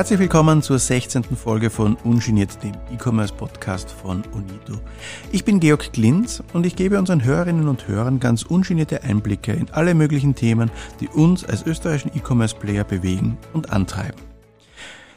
Herzlich willkommen zur 16. Folge von Ungeniert, dem E-Commerce-Podcast von Unito. Ich bin Georg Glinz und ich gebe unseren Hörerinnen und Hörern ganz ungenierte Einblicke in alle möglichen Themen, die uns als österreichischen E-Commerce-Player bewegen und antreiben.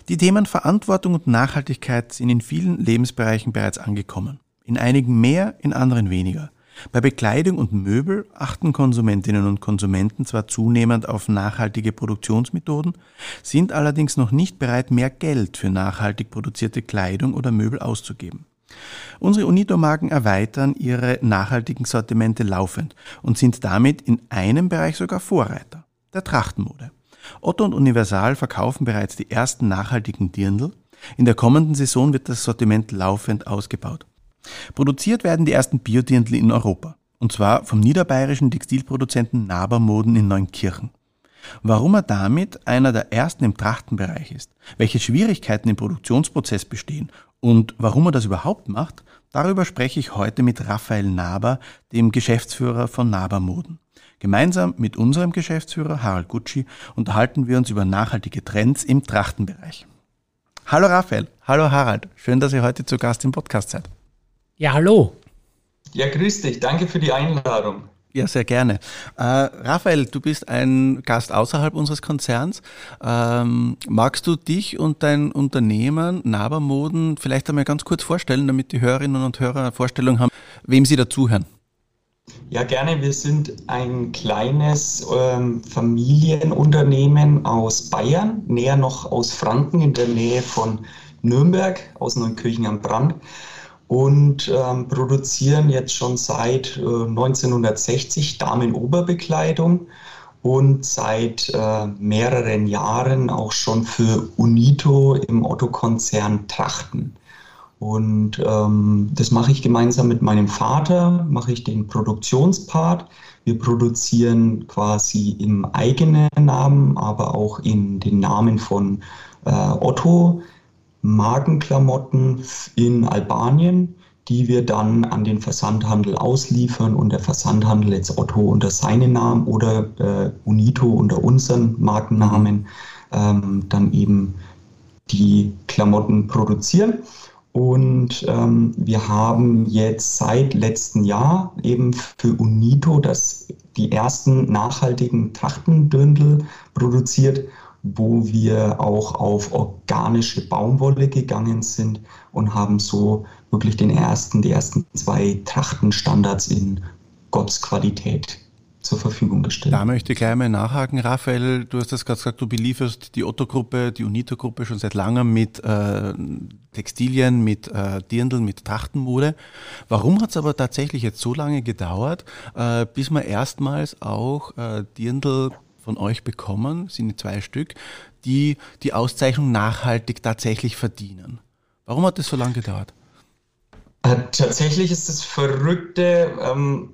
Die Themen Verantwortung und Nachhaltigkeit sind in vielen Lebensbereichen bereits angekommen. In einigen mehr, in anderen weniger. Bei Bekleidung und Möbel achten Konsumentinnen und Konsumenten zwar zunehmend auf nachhaltige Produktionsmethoden, sind allerdings noch nicht bereit, mehr Geld für nachhaltig produzierte Kleidung oder Möbel auszugeben. Unsere Unito-Marken erweitern ihre nachhaltigen Sortimente laufend und sind damit in einem Bereich sogar Vorreiter, der Trachtenmode. Otto und Universal verkaufen bereits die ersten nachhaltigen Dirndl. In der kommenden Saison wird das Sortiment laufend ausgebaut. Produziert werden die ersten Biodirndl in Europa. Und zwar vom niederbayerischen Textilproduzenten Nabermoden in Neunkirchen. Warum er damit einer der ersten im Trachtenbereich ist, welche Schwierigkeiten im Produktionsprozess bestehen und warum er das überhaupt macht, darüber spreche ich heute mit Raphael Naber, dem Geschäftsführer von Nabermoden. Gemeinsam mit unserem Geschäftsführer Harald Gucci unterhalten wir uns über nachhaltige Trends im Trachtenbereich. Hallo Raphael, hallo Harald, schön, dass ihr heute zu Gast im Podcast seid. Ja, hallo. Ja, grüß dich. Danke für die Einladung. Ja, sehr gerne. Äh, Raphael, du bist ein Gast außerhalb unseres Konzerns. Ähm, magst du dich und dein Unternehmen Nabermoden vielleicht einmal ganz kurz vorstellen, damit die Hörerinnen und Hörer eine Vorstellung haben, wem sie dazuhören? Ja, gerne. Wir sind ein kleines ähm, Familienunternehmen aus Bayern, näher noch aus Franken, in der Nähe von Nürnberg, aus Neunkirchen am Brand und ähm, produzieren jetzt schon seit äh, 1960 Damenoberbekleidung und seit äh, mehreren Jahren auch schon für Unito im Otto-Konzern Trachten. Und ähm, das mache ich gemeinsam mit meinem Vater, mache ich den Produktionspart. Wir produzieren quasi im eigenen Namen, aber auch in den Namen von äh, Otto Markenklamotten in Albanien, die wir dann an den Versandhandel ausliefern und der Versandhandel jetzt Otto unter seinen Namen oder äh, Unito unter unseren Markennamen ähm, dann eben die Klamotten produzieren. Und ähm, wir haben jetzt seit letztem Jahr eben für Unito das, die ersten nachhaltigen Trachtendündel produziert wo wir auch auf organische Baumwolle gegangen sind und haben so wirklich den ersten, die ersten zwei Trachtenstandards in Gottsqualität zur Verfügung gestellt. Da möchte ich gleich mal nachhaken, Raphael. Du hast das gerade gesagt, du belieferst die Otto-Gruppe, die Unito-Gruppe schon seit langem mit äh, Textilien, mit äh, Dirndl, mit Trachtenmode. Warum hat es aber tatsächlich jetzt so lange gedauert, äh, bis man erstmals auch äh, Dirndl von euch bekommen, sind zwei Stück, die die Auszeichnung nachhaltig tatsächlich verdienen. Warum hat das so lange gedauert? Äh, tatsächlich ist das Verrückte, ähm,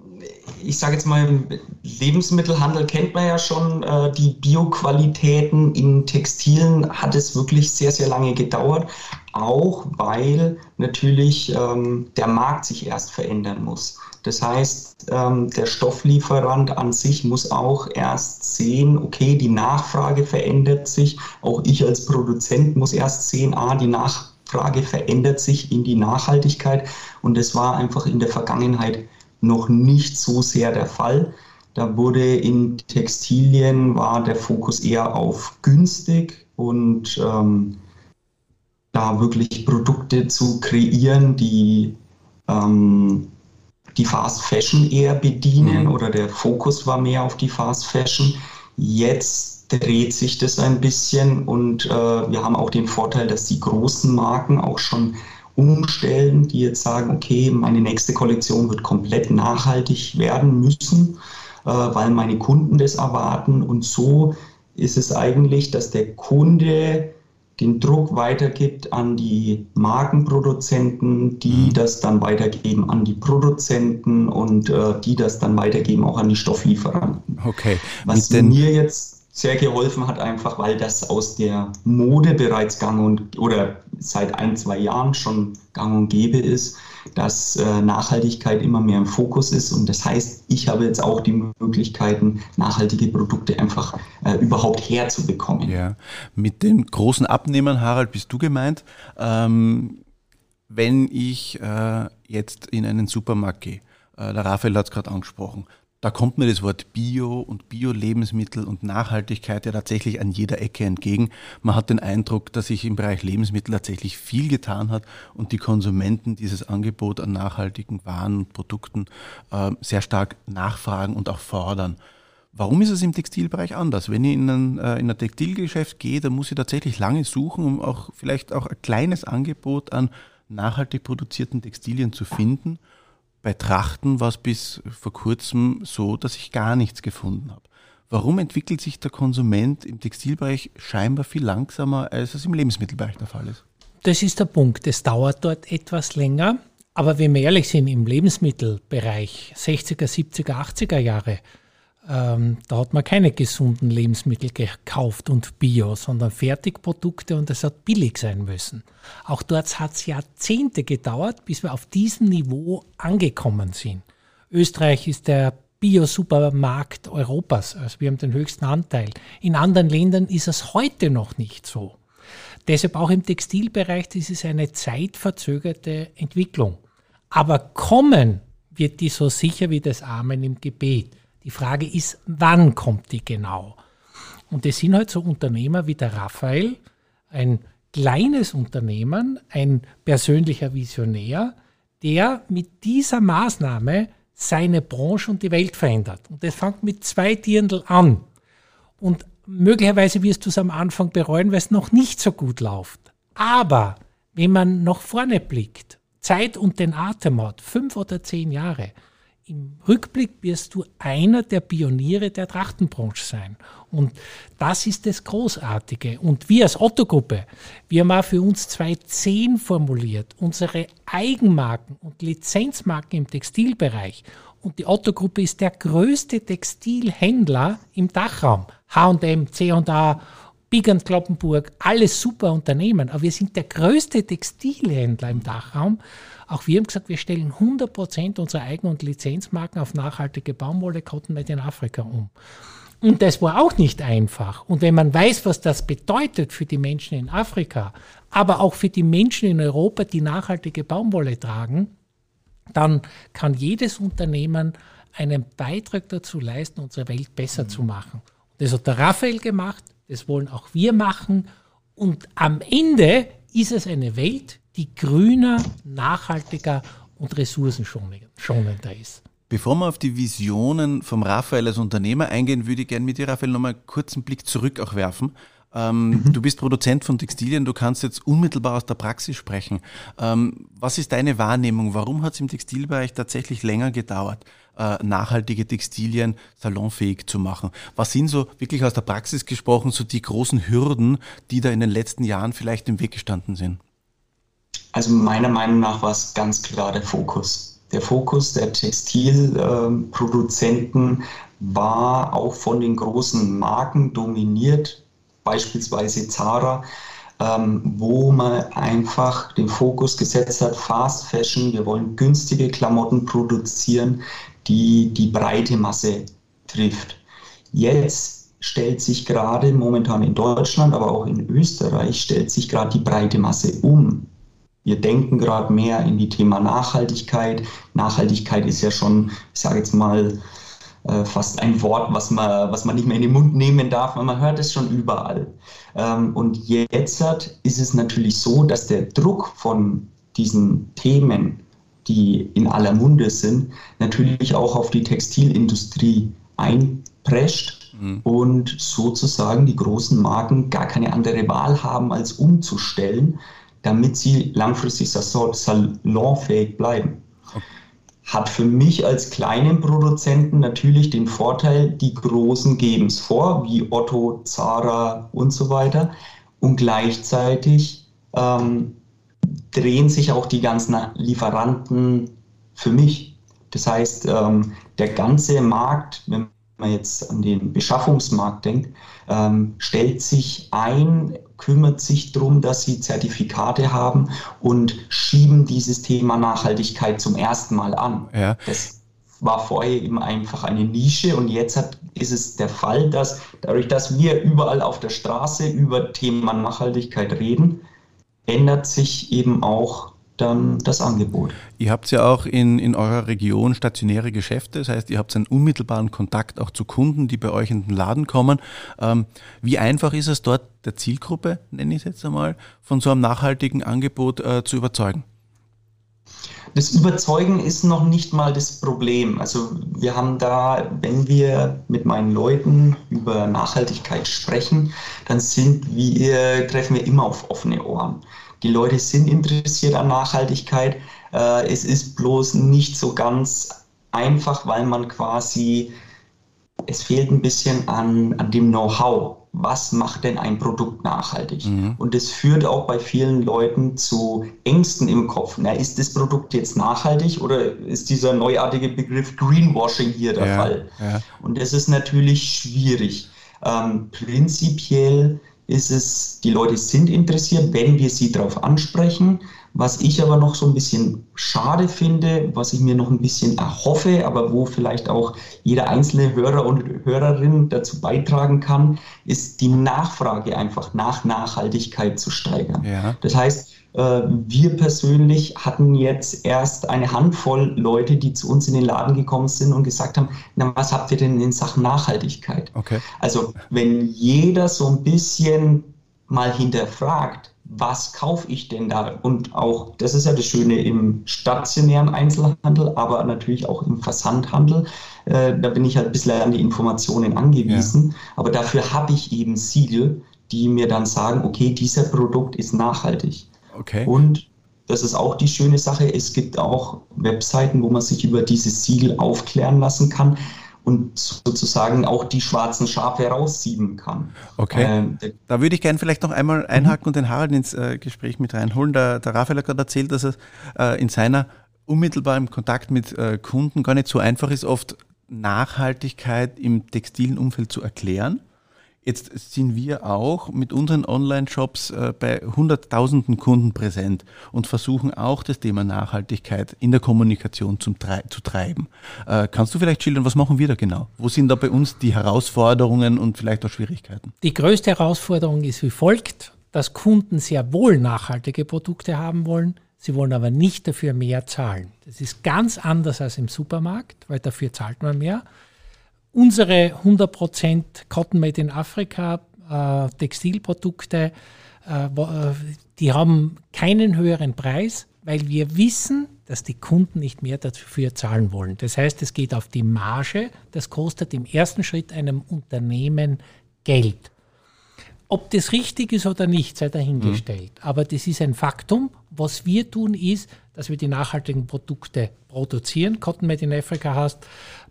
ich sage jetzt mal, im Lebensmittelhandel kennt man ja schon äh, die Bioqualitäten. In Textilen hat es wirklich sehr, sehr lange gedauert, auch weil natürlich ähm, der Markt sich erst verändern muss. Das heißt, ähm, der Stofflieferant an sich muss auch erst sehen, okay, die Nachfrage verändert sich. Auch ich als Produzent muss erst sehen, ah, die Nachfrage verändert sich in die Nachhaltigkeit. Und das war einfach in der Vergangenheit noch nicht so sehr der Fall. Da wurde in Textilien war der Fokus eher auf günstig und ähm, da wirklich Produkte zu kreieren, die ähm, die Fast Fashion eher bedienen mhm. oder der Fokus war mehr auf die Fast Fashion. Jetzt dreht sich das ein bisschen und äh, wir haben auch den Vorteil, dass die großen Marken auch schon umstellen, die jetzt sagen, okay, meine nächste Kollektion wird komplett nachhaltig werden müssen, äh, weil meine Kunden das erwarten. Und so ist es eigentlich, dass der Kunde den Druck weitergibt an die Markenproduzenten, die mhm. das dann weitergeben an die Produzenten und äh, die das dann weitergeben auch an die Stofflieferanten. Okay. Was mir jetzt sehr geholfen hat, einfach weil das aus der Mode bereits gang und oder seit ein, zwei Jahren schon gang und gäbe ist, dass äh, Nachhaltigkeit immer mehr im Fokus ist. Und das heißt, ich habe jetzt auch die Möglichkeiten, nachhaltige Produkte einfach äh, überhaupt herzubekommen. Ja, mit den großen Abnehmern, Harald, bist du gemeint. Ähm, wenn ich äh, jetzt in einen Supermarkt gehe, äh, der Raphael hat es gerade angesprochen, da kommt mir das Wort Bio und Bio-Lebensmittel und Nachhaltigkeit ja tatsächlich an jeder Ecke entgegen. Man hat den Eindruck, dass sich im Bereich Lebensmittel tatsächlich viel getan hat und die Konsumenten dieses Angebot an nachhaltigen Waren und Produkten äh, sehr stark nachfragen und auch fordern. Warum ist es im Textilbereich anders? Wenn ich in ein, äh, in ein Textilgeschäft gehe, dann muss ich tatsächlich lange suchen, um auch vielleicht auch ein kleines Angebot an nachhaltig produzierten Textilien zu finden bei Trachten war es bis vor kurzem so, dass ich gar nichts gefunden habe. Warum entwickelt sich der Konsument im Textilbereich scheinbar viel langsamer, als es im Lebensmittelbereich der Fall ist? Das ist der Punkt. Es dauert dort etwas länger. Aber wenn wir ehrlich sind, im Lebensmittelbereich 60er, 70er, 80er Jahre, ähm, da hat man keine gesunden Lebensmittel gekauft und Bio, sondern Fertigprodukte und es hat billig sein müssen. Auch dort hat es Jahrzehnte gedauert, bis wir auf diesem Niveau angekommen sind. Österreich ist der Bio-Supermarkt Europas, also wir haben den höchsten Anteil. In anderen Ländern ist es heute noch nicht so. Deshalb auch im Textilbereich, das ist eine zeitverzögerte Entwicklung. Aber kommen wird die so sicher wie das Amen im Gebet. Die Frage ist, wann kommt die genau? Und das sind halt so Unternehmer wie der Raphael, ein kleines Unternehmen, ein persönlicher Visionär, der mit dieser Maßnahme seine Branche und die Welt verändert. Und das fängt mit zwei Dirndl an. Und möglicherweise wirst du es am Anfang bereuen, weil es noch nicht so gut läuft. Aber wenn man nach vorne blickt, Zeit und den Atem hat, fünf oder zehn Jahre, im Rückblick wirst du einer der Pioniere der Trachtenbranche sein. Und das ist das Großartige. Und wir als Otto-Gruppe, wir haben auch für uns 2010 formuliert, unsere Eigenmarken und Lizenzmarken im Textilbereich. Und die Otto-Gruppe ist der größte Textilhändler im Dachraum. H&M, C&A, Big Kloppenburg, alles super Unternehmen. Aber wir sind der größte Textilhändler im Dachraum. Auch wir haben gesagt, wir stellen 100 Prozent unserer Eigen- und Lizenzmarken auf nachhaltige Baumwolle Cotton Made in Afrika um. Und das war auch nicht einfach. Und wenn man weiß, was das bedeutet für die Menschen in Afrika, aber auch für die Menschen in Europa, die nachhaltige Baumwolle tragen, dann kann jedes Unternehmen einen Beitrag dazu leisten, unsere Welt besser mhm. zu machen. Das hat der Raphael gemacht, das wollen auch wir machen. Und am Ende ist es eine Welt, die grüner, nachhaltiger und ressourcenschonender ist. Bevor wir auf die Visionen vom Raphael als Unternehmer eingehen, würde ich gerne mit dir, Raphael, nochmal einen kurzen Blick zurück auch werfen. Ähm, mhm. Du bist Produzent von Textilien, du kannst jetzt unmittelbar aus der Praxis sprechen. Ähm, was ist deine Wahrnehmung? Warum hat es im Textilbereich tatsächlich länger gedauert, äh, nachhaltige Textilien salonfähig zu machen? Was sind so wirklich aus der Praxis gesprochen so die großen Hürden, die da in den letzten Jahren vielleicht im Weg gestanden sind? Also meiner Meinung nach war es ganz klar der Fokus. Der Fokus der Textilproduzenten war auch von den großen Marken dominiert, beispielsweise Zara, ähm, wo man einfach den Fokus gesetzt hat, Fast Fashion, wir wollen günstige Klamotten produzieren, die die breite Masse trifft. Jetzt stellt sich gerade momentan in Deutschland, aber auch in Österreich, stellt sich gerade die breite Masse um. Wir denken gerade mehr in die Thema Nachhaltigkeit. Nachhaltigkeit ist ja schon, ich sage jetzt mal, äh, fast ein Wort, was man, was man nicht mehr in den Mund nehmen darf, weil man hört es schon überall. Ähm, und jetzt ist es natürlich so, dass der Druck von diesen Themen, die in aller Munde sind, natürlich auch auf die Textilindustrie einprescht mhm. und sozusagen die großen Marken gar keine andere Wahl haben, als umzustellen damit sie langfristig salonfähig bleiben. Hat für mich als kleinen Produzenten natürlich den Vorteil, die Großen geben es vor, wie Otto, Zara und so weiter. Und gleichzeitig ähm, drehen sich auch die ganzen Lieferanten für mich. Das heißt, ähm, der ganze Markt, wenn man jetzt an den Beschaffungsmarkt denkt, ähm, stellt sich ein, kümmert sich darum, dass sie Zertifikate haben und schieben dieses Thema Nachhaltigkeit zum ersten Mal an. Ja. Das war vorher eben einfach eine Nische und jetzt hat, ist es der Fall, dass dadurch, dass wir überall auf der Straße über Thema Nachhaltigkeit reden, ändert sich eben auch dann das Angebot. Ihr habt ja auch in, in eurer Region stationäre Geschäfte, das heißt, ihr habt einen unmittelbaren Kontakt auch zu Kunden, die bei euch in den Laden kommen. Ähm, wie einfach ist es dort der Zielgruppe, nenne ich es jetzt einmal, von so einem nachhaltigen Angebot äh, zu überzeugen? Das Überzeugen ist noch nicht mal das Problem. Also wir haben da, wenn wir mit meinen Leuten über Nachhaltigkeit sprechen, dann sind wir, treffen wir immer auf offene Ohren. Die Leute sind interessiert an Nachhaltigkeit. Äh, es ist bloß nicht so ganz einfach, weil man quasi, es fehlt ein bisschen an, an dem Know-how. Was macht denn ein Produkt nachhaltig? Mhm. Und das führt auch bei vielen Leuten zu Ängsten im Kopf. Na, ist das Produkt jetzt nachhaltig oder ist dieser neuartige Begriff Greenwashing hier der ja, Fall? Ja. Und das ist natürlich schwierig. Ähm, prinzipiell ist es, die Leute sind interessiert, wenn wir sie darauf ansprechen. Was ich aber noch so ein bisschen schade finde, was ich mir noch ein bisschen erhoffe, aber wo vielleicht auch jeder einzelne Hörer und Hörerin dazu beitragen kann, ist die Nachfrage einfach nach Nachhaltigkeit zu steigern. Ja. Das heißt, wir persönlich hatten jetzt erst eine Handvoll Leute, die zu uns in den Laden gekommen sind und gesagt haben, na, was habt ihr denn in Sachen Nachhaltigkeit? Okay. Also wenn jeder so ein bisschen mal hinterfragt, was kaufe ich denn da? Und auch, das ist ja das Schöne im stationären Einzelhandel, aber natürlich auch im Versandhandel. Äh, da bin ich halt ein bisschen an die Informationen angewiesen. Ja. Aber dafür habe ich eben Siegel, die mir dann sagen, okay, dieser Produkt ist nachhaltig. Okay. Und das ist auch die schöne Sache. Es gibt auch Webseiten, wo man sich über dieses Siegel aufklären lassen kann und sozusagen auch die schwarzen Schafe raussieben kann. Okay. Äh, da würde ich gerne vielleicht noch einmal einhaken und den Harald ins äh, Gespräch mit reinholen. Der, der Raphael hat gerade erzählt, dass es äh, in seiner unmittelbaren Kontakt mit äh, Kunden gar nicht so einfach ist, oft Nachhaltigkeit im textilen Umfeld zu erklären. Jetzt sind wir auch mit unseren Online-Shops äh, bei hunderttausenden Kunden präsent und versuchen auch das Thema Nachhaltigkeit in der Kommunikation zum, zu treiben. Äh, kannst du vielleicht schildern, was machen wir da genau? Wo sind da bei uns die Herausforderungen und vielleicht auch Schwierigkeiten? Die größte Herausforderung ist wie folgt, dass Kunden sehr wohl nachhaltige Produkte haben wollen, sie wollen aber nicht dafür mehr zahlen. Das ist ganz anders als im Supermarkt, weil dafür zahlt man mehr unsere 100% Cotton Made in Africa äh, Textilprodukte, äh, äh, die haben keinen höheren Preis, weil wir wissen, dass die Kunden nicht mehr dafür zahlen wollen. Das heißt, es geht auf die Marge, das kostet im ersten Schritt einem Unternehmen Geld. Ob das richtig ist oder nicht, sei dahingestellt. Mhm. Aber das ist ein Faktum. Was wir tun, ist, dass wir die nachhaltigen Produkte produzieren. Cotton Made in Africa heißt,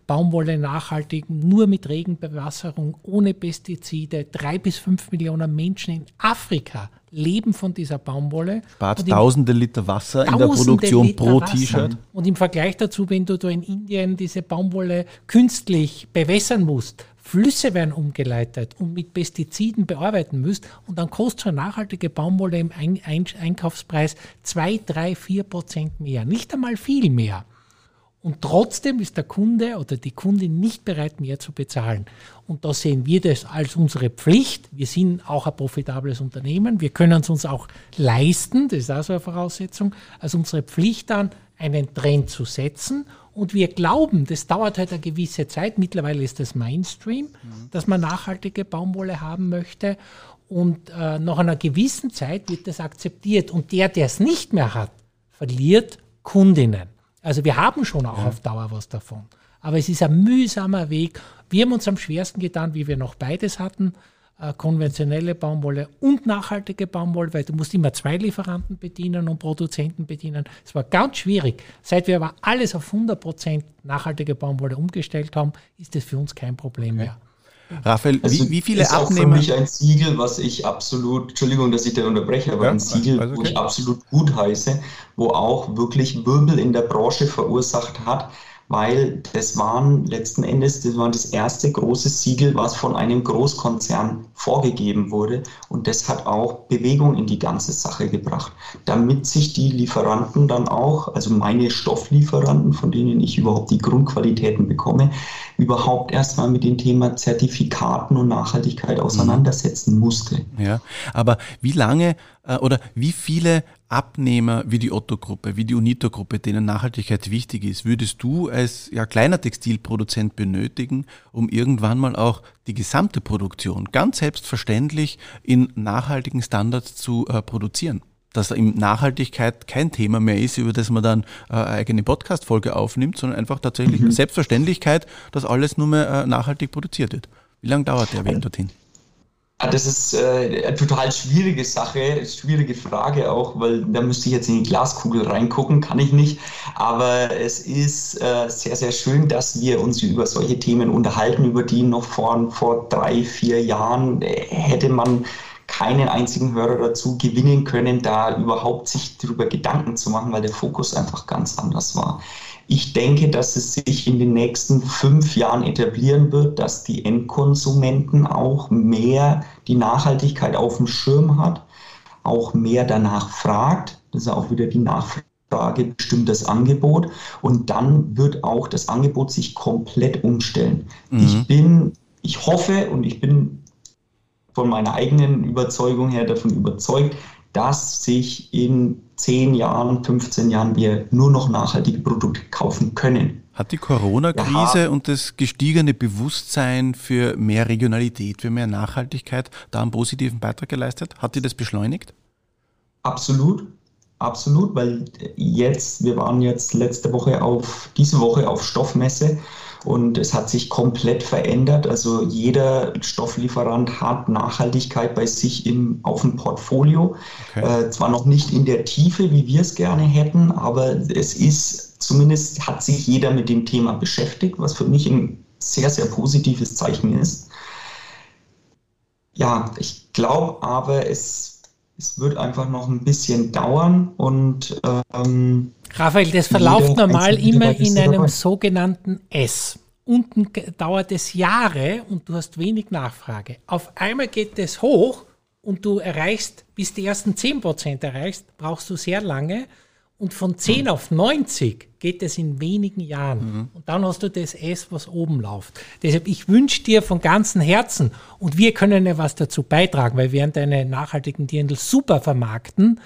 Baumwolle nachhaltig, nur mit Regenbewasserung, ohne Pestizide. Drei bis fünf Millionen Menschen in Afrika leben von dieser Baumwolle. Spart tausende Liter Wasser in der Produktion Liter pro T-Shirt. Und im Vergleich dazu, wenn du da in Indien diese Baumwolle künstlich bewässern musst, Flüsse werden umgeleitet und mit Pestiziden bearbeiten müsst und dann kostet eine nachhaltige Baumwolle im Einkaufspreis 2, 3, 4 Prozent mehr. Nicht einmal viel mehr. Und trotzdem ist der Kunde oder die Kundin nicht bereit, mehr zu bezahlen. Und da sehen wir das als unsere Pflicht. Wir sind auch ein profitables Unternehmen. Wir können es uns auch leisten, das ist auch so eine Voraussetzung, als unsere Pflicht an, einen Trend zu setzen. Und wir glauben, das dauert halt eine gewisse Zeit. Mittlerweile ist das Mainstream, mhm. dass man nachhaltige Baumwolle haben möchte. Und äh, nach einer gewissen Zeit wird das akzeptiert. Und der, der es nicht mehr hat, verliert Kundinnen. Also wir haben schon auch ja. auf Dauer was davon. Aber es ist ein mühsamer Weg. Wir haben uns am schwersten getan, wie wir noch beides hatten, äh, konventionelle Baumwolle und nachhaltige Baumwolle, weil du musst immer zwei Lieferanten bedienen und Produzenten bedienen. Es war ganz schwierig. Seit wir aber alles auf 100% nachhaltige Baumwolle umgestellt haben, ist das für uns kein Problem okay. mehr. Raphael, also wie, wie, viele ist Abnehmer? Auch für mich ein Siegel, was ich absolut, Entschuldigung, dass ich da unterbreche, aber ja, ein Siegel, also okay. wo ich absolut gut heiße, wo auch wirklich Wirbel in der Branche verursacht hat, weil das waren letzten Endes, das war das erste große Siegel, was von einem Großkonzern vorgegeben wurde. Und das hat auch Bewegung in die ganze Sache gebracht, damit sich die Lieferanten dann auch, also meine Stofflieferanten, von denen ich überhaupt die Grundqualitäten bekomme, überhaupt erstmal mit dem Thema Zertifikaten und Nachhaltigkeit mhm. auseinandersetzen musste. Ja, aber wie lange oder wie viele Abnehmer wie die Otto-Gruppe, wie die Unito-Gruppe, denen Nachhaltigkeit wichtig ist, würdest du als ja, kleiner Textilproduzent benötigen, um irgendwann mal auch die gesamte Produktion ganz selbstverständlich in nachhaltigen Standards zu äh, produzieren? dass im Nachhaltigkeit kein Thema mehr ist, über das man dann äh, eine eigene Podcast-Folge aufnimmt, sondern einfach tatsächlich mhm. Selbstverständlichkeit, dass alles nur mehr äh, nachhaltig produziert wird. Wie lange dauert der Weg dorthin? Ah, das ist äh, eine total schwierige Sache, schwierige Frage auch, weil da müsste ich jetzt in die Glaskugel reingucken, kann ich nicht. Aber es ist äh, sehr, sehr schön, dass wir uns über solche Themen unterhalten, über die noch vor, vor drei, vier Jahren äh, hätte man keinen einzigen Hörer dazu gewinnen können, da überhaupt sich darüber Gedanken zu machen, weil der Fokus einfach ganz anders war. Ich denke, dass es sich in den nächsten fünf Jahren etablieren wird, dass die Endkonsumenten auch mehr die Nachhaltigkeit auf dem Schirm hat, auch mehr danach fragt. Das ist auch wieder die Nachfrage bestimmt das Angebot. Und dann wird auch das Angebot sich komplett umstellen. Mhm. Ich bin, ich hoffe und ich bin von meiner eigenen Überzeugung her davon überzeugt, dass sich in 10 Jahren, 15 Jahren wir nur noch nachhaltige Produkte kaufen können. Hat die Corona-Krise ja. und das gestiegene Bewusstsein für mehr Regionalität, für mehr Nachhaltigkeit da einen positiven Beitrag geleistet? Hat die das beschleunigt? Absolut, absolut, weil jetzt, wir waren jetzt letzte Woche auf, diese Woche auf Stoffmesse und es hat sich komplett verändert. Also jeder Stofflieferant hat Nachhaltigkeit bei sich im, auf dem Portfolio. Okay. Äh, zwar noch nicht in der Tiefe, wie wir es gerne hätten, aber es ist zumindest hat sich jeder mit dem Thema beschäftigt, was für mich ein sehr, sehr positives Zeichen ist. Ja, ich glaube aber, es, es wird einfach noch ein bisschen dauern und ähm, Raphael, das verläuft normal immer in einem dabei. sogenannten S. Unten dauert es Jahre und du hast wenig Nachfrage. Auf einmal geht es hoch und du erreichst, bis die ersten 10% erreichst, brauchst du sehr lange. Und von 10 mhm. auf 90 geht es in wenigen Jahren. Mhm. Und dann hast du das S, was oben läuft. Deshalb, ich wünsche dir von ganzem Herzen, und wir können ja was dazu beitragen, weil wir werden deine nachhaltigen Dirndl super vermarkten,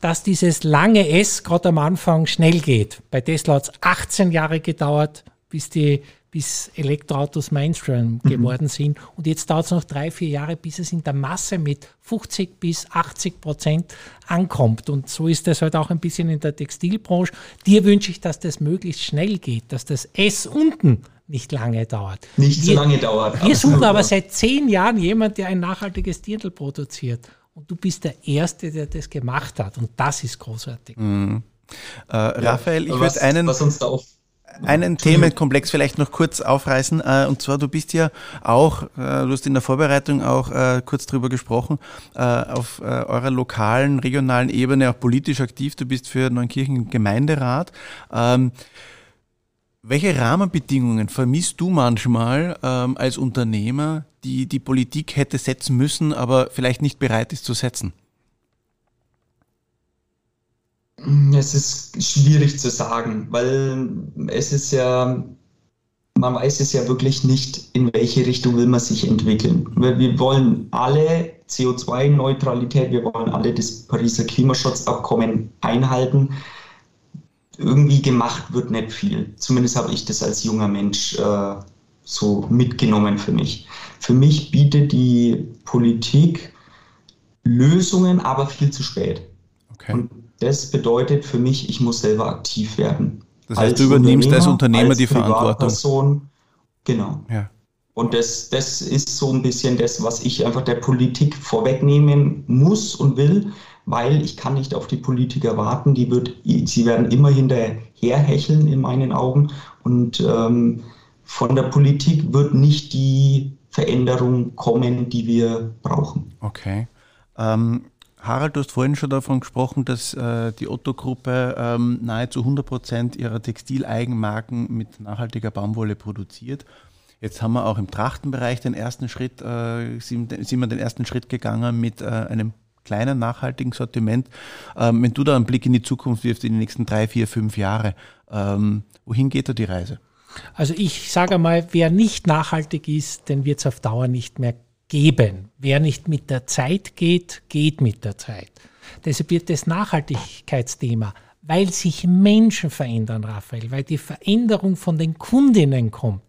dass dieses lange S gerade am Anfang schnell geht. Bei Tesla hat es 18 Jahre gedauert, bis die bis Elektroautos Mainstream mhm. geworden sind. Und jetzt dauert es noch drei, vier Jahre, bis es in der Masse mit 50 bis 80 Prozent ankommt. Und so ist das halt auch ein bisschen in der Textilbranche. Dir wünsche ich, dass das möglichst schnell geht, dass das S unten nicht lange dauert. Nicht wir, so lange dauert. Wir suchen aber seit zehn Jahren jemanden, der ein nachhaltiges Dirndl produziert. Und du bist der Erste, der das gemacht hat. Und das ist großartig. Mhm. Äh, Raphael, ich würde einen, einen Themenkomplex vielleicht noch kurz aufreißen. Äh, und zwar, du bist ja auch, äh, du hast in der Vorbereitung auch äh, kurz drüber gesprochen, äh, auf äh, eurer lokalen, regionalen Ebene auch politisch aktiv. Du bist für Neunkirchen Gemeinderat. Ähm, welche Rahmenbedingungen vermisst du manchmal ähm, als Unternehmer, die die Politik hätte setzen müssen, aber vielleicht nicht bereit ist zu setzen? Es ist schwierig zu sagen, weil es ist ja, man weiß es ja wirklich nicht, in welche Richtung will man sich entwickeln. Wir wollen alle CO2-Neutralität, wir wollen alle das Pariser Klimaschutzabkommen einhalten irgendwie gemacht wird nicht viel. Zumindest habe ich das als junger Mensch äh, so mitgenommen für mich. Für mich bietet die Politik Lösungen, aber viel zu spät. Okay. Und das bedeutet für mich, ich muss selber aktiv werden. Das heißt, als du übernimmst als Unternehmer als die Verantwortung. Genau. Ja. Und das, das ist so ein bisschen das, was ich einfach der Politik vorwegnehmen muss und will, weil ich kann nicht auf die Politiker warten. Die wird, sie werden immer hinterherhecheln in meinen Augen. Und ähm, von der Politik wird nicht die Veränderung kommen, die wir brauchen. Okay. Ähm, Harald, du hast vorhin schon davon gesprochen, dass äh, die Otto-Gruppe ähm, nahezu 100 Prozent ihrer Textileigenmarken mit nachhaltiger Baumwolle produziert. Jetzt haben wir auch im Trachtenbereich den ersten Schritt, äh, sind, sind wir den ersten Schritt gegangen mit äh, einem kleinen nachhaltigen Sortiment. Ähm, wenn du da einen Blick in die Zukunft wirfst, in die nächsten drei, vier, fünf Jahre, ähm, wohin geht da die Reise? Also ich sage mal, wer nicht nachhaltig ist, den wird es auf Dauer nicht mehr geben. Wer nicht mit der Zeit geht, geht mit der Zeit. Deshalb wird das Nachhaltigkeitsthema, weil sich Menschen verändern, Raphael, weil die Veränderung von den Kundinnen kommt.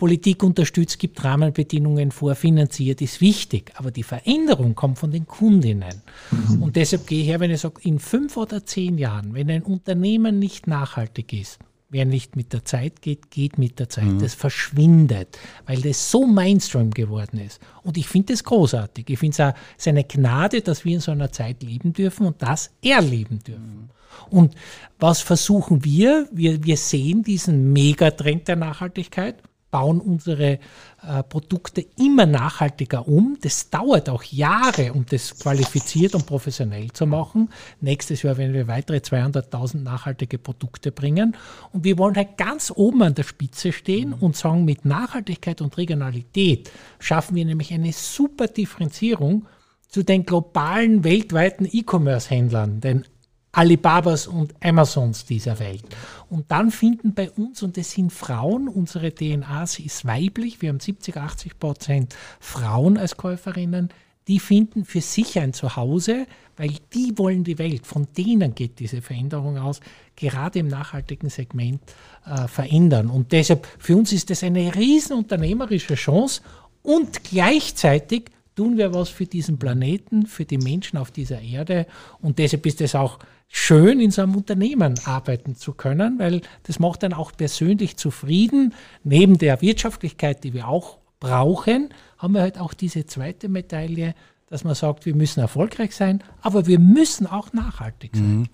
Politik unterstützt, gibt Rahmenbedingungen vor, finanziert, ist wichtig. Aber die Veränderung kommt von den Kundinnen. Mhm. Und deshalb gehe ich her, wenn ich sage, in fünf oder zehn Jahren, wenn ein Unternehmen nicht nachhaltig ist, Wer nicht mit der Zeit geht, geht mit der Zeit. Mhm. Das verschwindet, weil das so Mainstream geworden ist. Und ich finde das großartig. Ich finde es eine Gnade, dass wir in so einer Zeit leben dürfen und das erleben dürfen. Mhm. Und was versuchen wir? wir? Wir sehen diesen Megatrend der Nachhaltigkeit bauen unsere äh, Produkte immer nachhaltiger um. Das dauert auch Jahre, um das qualifiziert und professionell zu machen. Nächstes Jahr werden wir weitere 200.000 nachhaltige Produkte bringen. Und wir wollen halt ganz oben an der Spitze stehen und sagen, mit Nachhaltigkeit und Regionalität schaffen wir nämlich eine super Differenzierung zu den globalen, weltweiten E-Commerce-Händlern. Denn Alibabas und Amazons dieser Welt. Und dann finden bei uns, und das sind Frauen, unsere DNA sie ist weiblich, wir haben 70, 80 Prozent Frauen als Käuferinnen, die finden für sich ein Zuhause, weil die wollen die Welt, von denen geht diese Veränderung aus, gerade im nachhaltigen Segment äh, verändern. Und deshalb, für uns ist das eine riesen unternehmerische Chance und gleichzeitig tun wir was für diesen Planeten, für die Menschen auf dieser Erde. Und deshalb ist es auch schön, in so einem Unternehmen arbeiten zu können, weil das macht dann auch persönlich zufrieden. Neben der Wirtschaftlichkeit, die wir auch brauchen, haben wir halt auch diese zweite Medaille, dass man sagt, wir müssen erfolgreich sein, aber wir müssen auch nachhaltig sein. Mhm.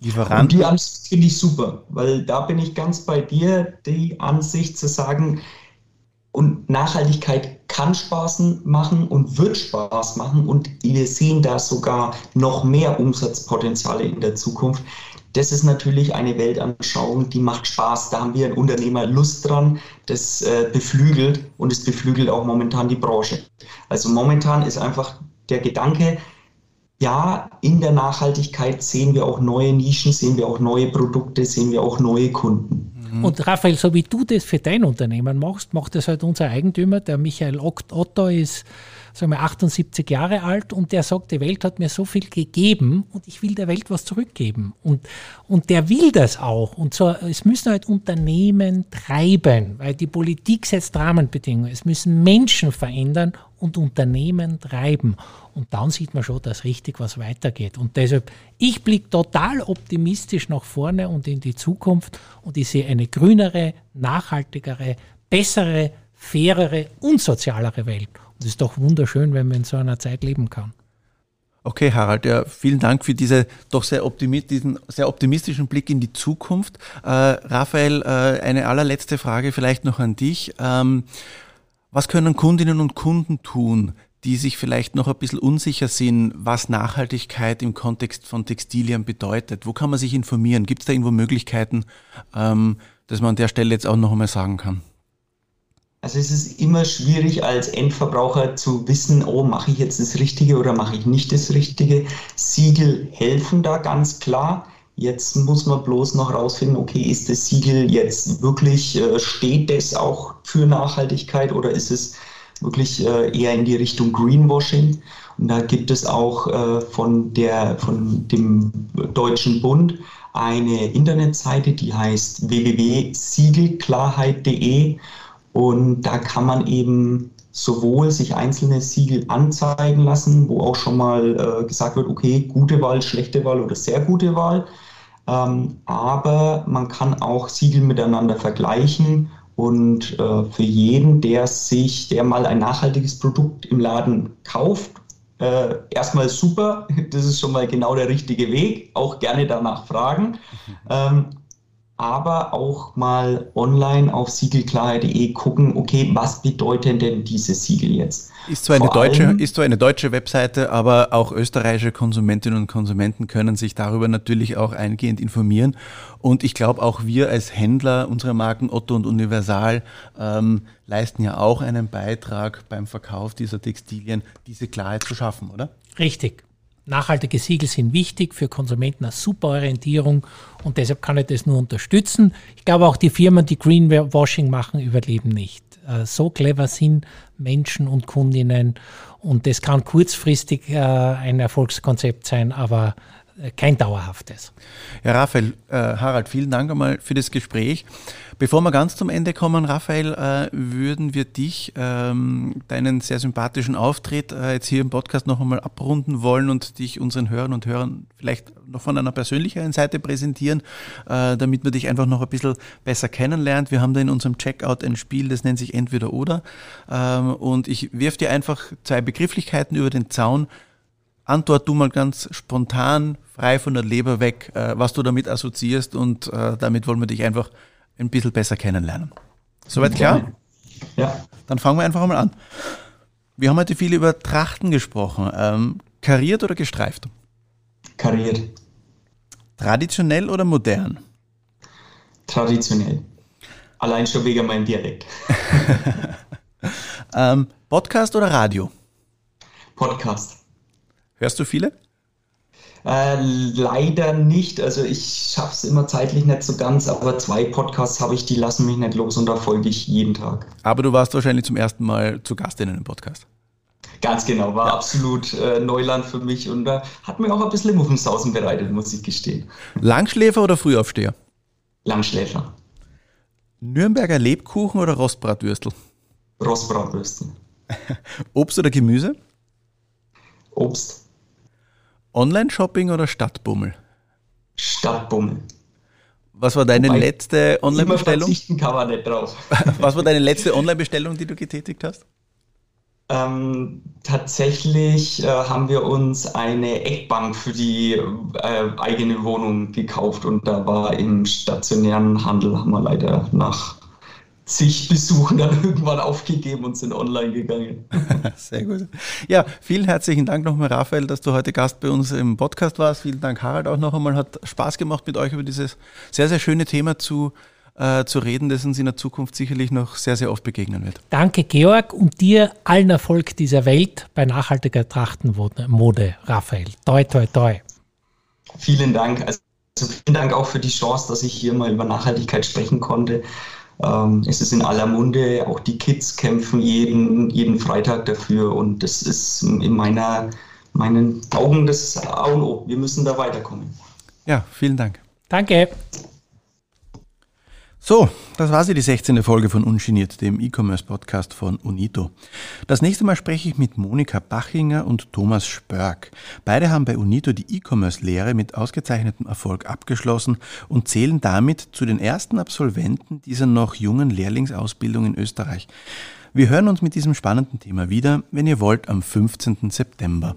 Lieferanten. Und die Ansicht finde ich super, weil da bin ich ganz bei dir, die Ansicht zu sagen, und Nachhaltigkeit kann Spaß machen und wird Spaß machen und wir sehen da sogar noch mehr Umsatzpotenziale in der Zukunft. Das ist natürlich eine Weltanschauung, die macht Spaß. Da haben wir ein Unternehmer Lust dran, das äh, beflügelt und es beflügelt auch momentan die Branche. Also momentan ist einfach der Gedanke, ja, in der Nachhaltigkeit sehen wir auch neue Nischen, sehen wir auch neue Produkte, sehen wir auch neue Kunden. Mhm. Und Raphael, so wie du das für dein Unternehmen machst, macht das halt unser Eigentümer, der Michael Otto ist sagen wir 78 Jahre alt und der sagt, die Welt hat mir so viel gegeben und ich will der Welt was zurückgeben. Und, und der will das auch. Und so, es müssen halt Unternehmen treiben, weil die Politik setzt Rahmenbedingungen. Es müssen Menschen verändern und Unternehmen treiben. Und dann sieht man schon, dass richtig was weitergeht. Und deshalb, ich blicke total optimistisch nach vorne und in die Zukunft und ich sehe eine grünere, nachhaltigere, bessere, fairere und sozialere Welt. Und es ist doch wunderschön, wenn man in so einer Zeit leben kann. Okay, Harald, ja, vielen Dank für diese doch sehr diesen sehr optimistischen Blick in die Zukunft. Äh, Raphael, äh, eine allerletzte Frage vielleicht noch an dich. Ähm, was können Kundinnen und Kunden tun, die sich vielleicht noch ein bisschen unsicher sind, was Nachhaltigkeit im Kontext von Textilien bedeutet? Wo kann man sich informieren? Gibt es da irgendwo Möglichkeiten, ähm, dass man an der Stelle jetzt auch noch einmal sagen kann? Also es ist immer schwierig als Endverbraucher zu wissen, oh, mache ich jetzt das Richtige oder mache ich nicht das Richtige. Siegel helfen da ganz klar. Jetzt muss man bloß noch rausfinden, okay, ist das Siegel jetzt wirklich, äh, steht das auch für Nachhaltigkeit oder ist es wirklich äh, eher in die Richtung Greenwashing? Und da gibt es auch äh, von, der, von dem Deutschen Bund eine Internetseite, die heißt www.siegelklarheit.de und da kann man eben sowohl sich einzelne Siegel anzeigen lassen, wo auch schon mal äh, gesagt wird, okay, gute Wahl, schlechte Wahl oder sehr gute Wahl. Ähm, aber man kann auch Siegel miteinander vergleichen und äh, für jeden, der sich, der mal ein nachhaltiges Produkt im Laden kauft, äh, erstmal super, das ist schon mal genau der richtige Weg, auch gerne danach fragen. Mhm. Ähm, aber auch mal online auf siegelklarheit.de gucken, okay, was bedeuten denn diese Siegel jetzt? Ist zwar, eine deutsche, ist zwar eine deutsche Webseite, aber auch österreichische Konsumentinnen und Konsumenten können sich darüber natürlich auch eingehend informieren. Und ich glaube, auch wir als Händler unserer Marken Otto und Universal ähm, leisten ja auch einen Beitrag beim Verkauf dieser Textilien, diese Klarheit zu schaffen, oder? Richtig. Nachhaltige Siegel sind wichtig für Konsumenten eine super Orientierung und deshalb kann ich das nur unterstützen. Ich glaube auch die Firmen, die Greenwashing machen, überleben nicht. Äh, so clever sind Menschen und Kundinnen und das kann kurzfristig äh, ein Erfolgskonzept sein, aber kein dauerhaftes. Ja, Raphael, äh, Harald, vielen Dank einmal für das Gespräch. Bevor wir ganz zum Ende kommen, Raphael, äh, würden wir dich, ähm, deinen sehr sympathischen Auftritt äh, jetzt hier im Podcast noch einmal abrunden wollen und dich unseren Hörern und Hörern vielleicht noch von einer persönlicheren Seite präsentieren, äh, damit man dich einfach noch ein bisschen besser kennenlernt. Wir haben da in unserem Checkout ein Spiel, das nennt sich Entweder oder. Ähm, und ich wirf dir einfach zwei Begrifflichkeiten über den Zaun. Antwort du mal ganz spontan, frei von der Leber weg, äh, was du damit assoziierst und äh, damit wollen wir dich einfach ein bisschen besser kennenlernen. Soweit klar? Ja. Dann fangen wir einfach mal an. Wir haben heute viel über Trachten gesprochen. Ähm, kariert oder gestreift? Kariert. Traditionell oder modern? Traditionell. Allein schon wegen meinem Dialekt. ähm, Podcast oder Radio? Podcast. Hörst du viele? Äh, leider nicht. Also ich schaffe es immer zeitlich nicht so ganz, aber zwei Podcasts habe ich, die lassen mich nicht los und da folge ich jeden Tag. Aber du warst wahrscheinlich zum ersten Mal zu Gast in einem Podcast. Ganz genau, war ja. absolut äh, Neuland für mich und äh, hat mir auch ein bisschen Muffensausen bereitet, muss ich gestehen. Langschläfer oder Frühaufsteher? Langschläfer. Nürnberger Lebkuchen oder Rostbratwürstel? Rostbratwürstel. Obst oder Gemüse? Obst. Online-Shopping oder Stadtbummel? Stadtbummel. Was war deine Wobei letzte Online-Bestellung? verzichten kann man nicht drauf. Was war deine letzte Online-Bestellung, die du getätigt hast? Ähm, tatsächlich äh, haben wir uns eine Eckbank für die äh, eigene Wohnung gekauft und da war im stationären Handel, haben wir leider nach zig Besuchen dann irgendwann aufgegeben und sind online gegangen. Sehr gut. Ja, vielen herzlichen Dank nochmal, Raphael, dass du heute Gast bei uns im Podcast warst. Vielen Dank, Harald, auch noch einmal. Hat Spaß gemacht, mit euch über dieses sehr, sehr schöne Thema zu, äh, zu reden, das uns in der Zukunft sicherlich noch sehr, sehr oft begegnen wird. Danke, Georg, und dir allen Erfolg dieser Welt bei nachhaltiger Trachtenmode, Raphael. Toi, toi, toi. Vielen Dank. Also vielen Dank auch für die Chance, dass ich hier mal über Nachhaltigkeit sprechen konnte. Ähm, es ist in aller Munde, auch die Kids kämpfen jeden, jeden Freitag dafür und das ist in meiner, meinen Augen das A und O. Wir müssen da weiterkommen. Ja, vielen Dank. Danke. So, das war sie, die 16. Folge von Ungeniert, dem E-Commerce-Podcast von Unito. Das nächste Mal spreche ich mit Monika Bachinger und Thomas Spörk. Beide haben bei Unito die E-Commerce-Lehre mit ausgezeichnetem Erfolg abgeschlossen und zählen damit zu den ersten Absolventen dieser noch jungen Lehrlingsausbildung in Österreich. Wir hören uns mit diesem spannenden Thema wieder, wenn ihr wollt, am 15. September.